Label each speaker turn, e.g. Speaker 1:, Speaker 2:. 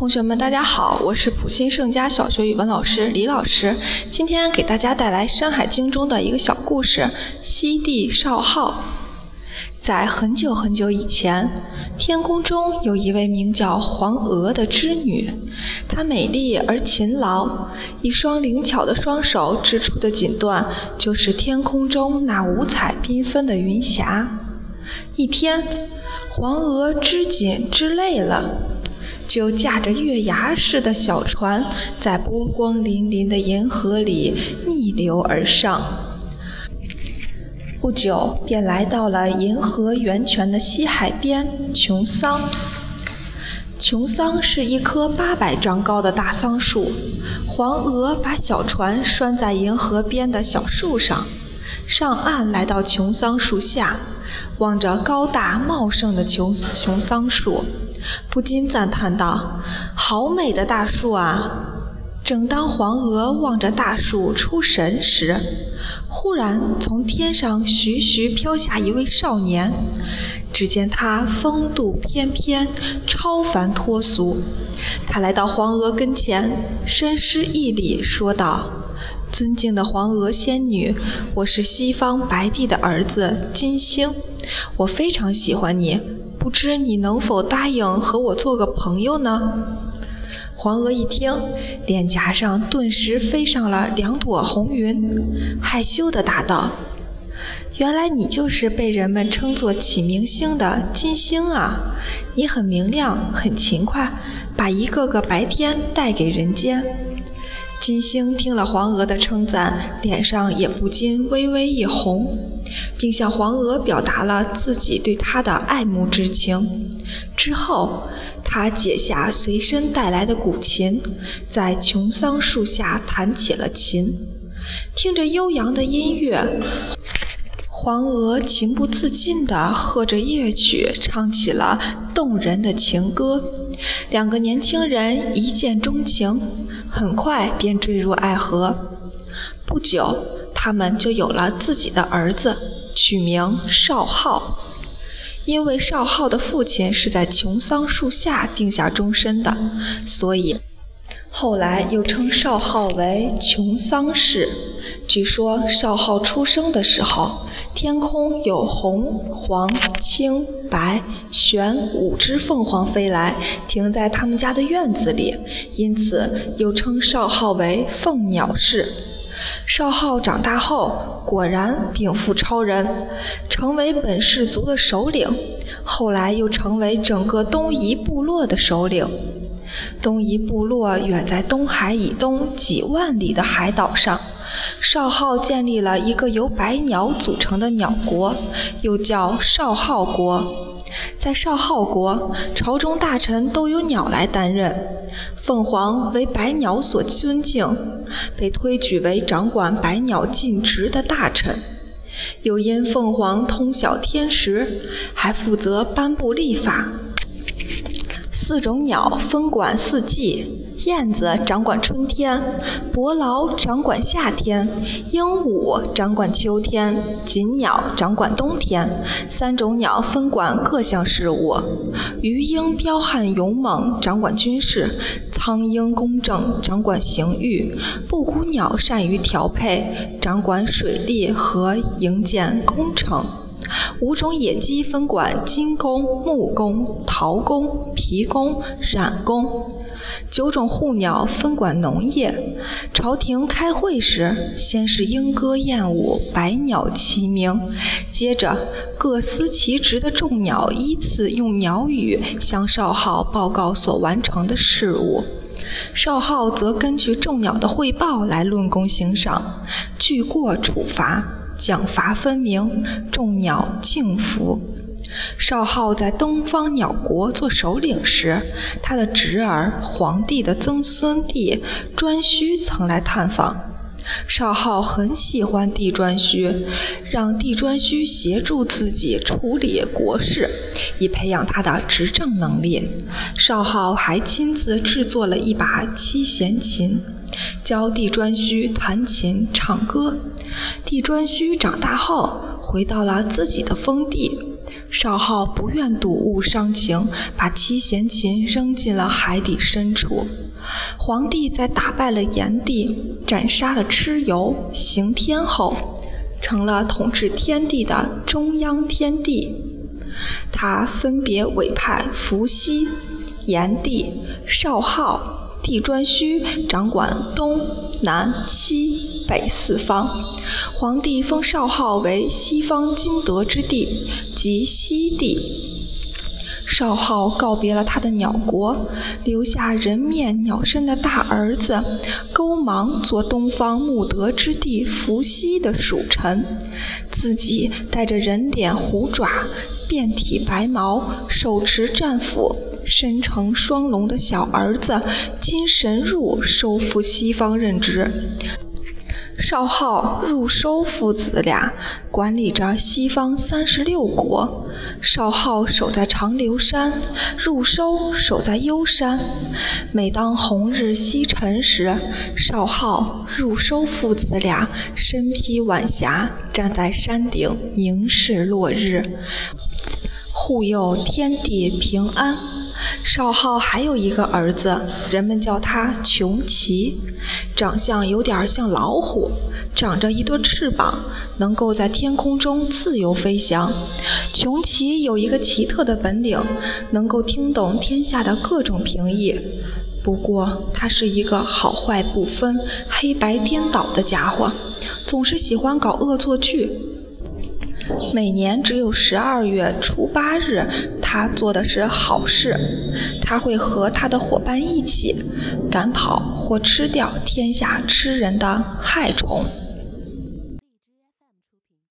Speaker 1: 同学们，大家好，我是普新盛家小学语文老师李老师。今天给大家带来《山海经》中的一个小故事《西帝少昊》。在很久很久以前，天空中有一位名叫黄娥的织女，她美丽而勤劳，一双灵巧的双手织出的锦缎，就是天空中那五彩缤纷的云霞。一天，黄娥织锦织累了。就驾着月牙似的小船，在波光粼粼的银河里逆流而上。不久，便来到了银河源泉的西海边琼桑。琼桑是一棵八百丈高的大桑树。黄娥把小船拴在银河边的小树上，上岸来到琼桑树下，望着高大茂盛的琼琼桑树。不禁赞叹道：“好美的大树啊！”正当黄娥望着大树出神时，忽然从天上徐徐飘下一位少年。只见他风度翩翩，超凡脱俗。他来到黄娥跟前，深施一礼，说道：“尊敬的黄娥仙女，我是西方白帝的儿子金星，我非常喜欢你。”不知你能否答应和我做个朋友呢？黄娥一听，脸颊上顿时飞上了两朵红云，害羞地答道：“原来你就是被人们称作启明星的金星啊！你很明亮，很勤快，把一个个白天带给人间。”金星听了黄娥的称赞，脸上也不禁微微一红。并向黄娥表达了自己对她的爱慕之情。之后，他解下随身带来的古琴，在琼桑树下弹起了琴。听着悠扬的音乐，黄娥情不自禁地和着乐曲唱起了动人的情歌。两个年轻人一见钟情，很快便坠入爱河。不久。他们就有了自己的儿子，取名少昊。因为少昊的父亲是在琼桑树下定下终身的，所以后来又称少昊为琼桑氏。据说少昊出生的时候，天空有红、黄、青、白、玄五只凤凰飞来，停在他们家的院子里，因此又称少昊为凤鸟氏。少昊长大后，果然禀赋超人，成为本氏族的首领。后来又成为整个东夷部落的首领。东夷部落远在东海以东几万里的海岛上。少昊建立了一个由百鸟组成的鸟国，又叫少昊国。在少昊国，朝中大臣都由鸟来担任。凤凰为百鸟所尊敬，被推举为掌管百鸟尽职的大臣。又因凤凰通晓天时，还负责颁布历法。四种鸟分管四季：燕子掌管春天，伯劳掌管夏天，鹦鹉掌管秋天，锦鸟掌管冬天。三种鸟分管各项事务：鱼鹰彪悍勇猛，掌管军事；苍鹰公正，掌管刑狱；布谷鸟善于调配，掌管水利和营建工程。五种野鸡分管金工、木工、陶工、皮工、染工；九种护鸟分管农业。朝廷开会时，先是莺歌燕舞，百鸟齐鸣；接着各司其职的众鸟依次用鸟语向少昊报告所完成的事物，少昊则根据众鸟的汇报来论功行赏，据过处罚。奖罚分明，众鸟敬服。少昊在东方鸟国做首领时，他的侄儿皇帝的曾孙弟颛顼曾来探访。少昊很喜欢帝颛顼，让帝颛顼协助自己处理国事，以培养他的执政能力。少昊还亲自制作了一把七弦琴。教帝颛顼弹琴唱歌。帝颛顼长大后，回到了自己的封地，少昊不愿睹物伤情，把七弦琴扔进了海底深处。皇帝在打败了炎帝、斩杀了蚩尤、刑天后，成了统治天地的中央天帝。他分别委派伏羲、炎帝、少昊、帝颛顼掌管东南西北四方。皇帝封少昊为西方金德之帝，即西帝。少昊告别了他的鸟国，留下人面鸟身的大儿子勾芒做东方木德之地伏羲的属臣，自己带着人脸虎爪、遍体白毛、手持战斧、身乘双龙的小儿子金神入收复西方任职。少昊、入收父子俩管理着西方三十六国。少昊守在长留山，入收守在幽山。每当红日西沉时，少昊、入收父子俩身披晚霞，站在山顶凝视落日，护佑天地平安。少昊还有一个儿子，人们叫他穷奇，长相有点像老虎，长着一对翅膀，能够在天空中自由飞翔。穷奇有一个奇特的本领，能够听懂天下的各种评议。不过，他是一个好坏不分、黑白颠倒的家伙，总是喜欢搞恶作剧。每年只有十二月初八日，他做的是好事。他会和他的伙伴一起赶跑或吃掉天下吃人的害虫。